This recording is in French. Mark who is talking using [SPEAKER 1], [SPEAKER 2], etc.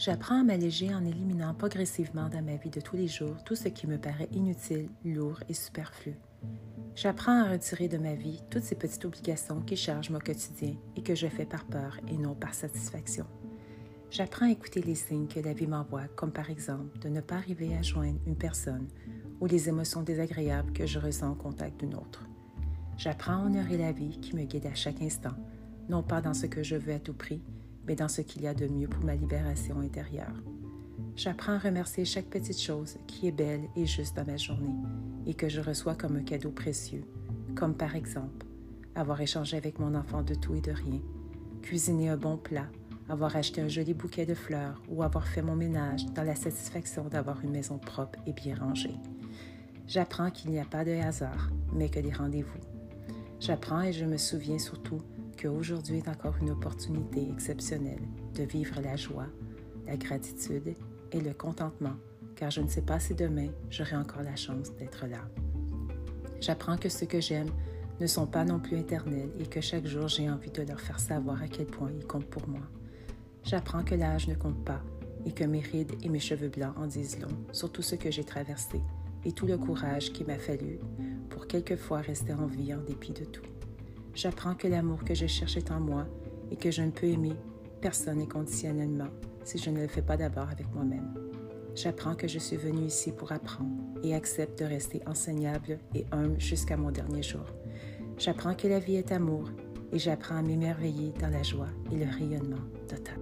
[SPEAKER 1] J'apprends à m'alléger en éliminant progressivement dans ma vie de tous les jours tout ce qui me paraît inutile, lourd et superflu. J'apprends à retirer de ma vie toutes ces petites obligations qui chargent mon quotidien et que je fais par peur et non par satisfaction. J'apprends à écouter les signes que la vie m'envoie, comme par exemple de ne pas arriver à joindre une personne ou les émotions désagréables que je ressens au contact d'une autre. J'apprends à honorer la vie qui me guide à chaque instant, non pas dans ce que je veux à tout prix, mais dans ce qu'il y a de mieux pour ma libération intérieure. J'apprends à remercier chaque petite chose qui est belle et juste dans ma journée et que je reçois comme un cadeau précieux, comme par exemple avoir échangé avec mon enfant de tout et de rien, cuisiner un bon plat, avoir acheté un joli bouquet de fleurs ou avoir fait mon ménage dans la satisfaction d'avoir une maison propre et bien rangée. J'apprends qu'il n'y a pas de hasard, mais que des rendez-vous. J'apprends et je me souviens surtout qu'aujourd'hui est encore une opportunité exceptionnelle de vivre la joie, la gratitude et le contentement, car je ne sais pas si demain j'aurai encore la chance d'être là. J'apprends que ceux que j'aime ne sont pas non plus éternels et que chaque jour j'ai envie de leur faire savoir à quel point ils comptent pour moi. J'apprends que l'âge ne compte pas et que mes rides et mes cheveux blancs en disent long sur tout ce que j'ai traversé et tout le courage qui m'a fallu pour quelquefois rester en vie en dépit de tout. J'apprends que l'amour que je cherche est en moi et que je ne peux aimer personne inconditionnellement si je ne le fais pas d'abord avec moi-même. J'apprends que je suis venue ici pour apprendre et accepte de rester enseignable et humble jusqu'à mon dernier jour. J'apprends que la vie est amour et j'apprends à m'émerveiller dans la joie et le rayonnement total.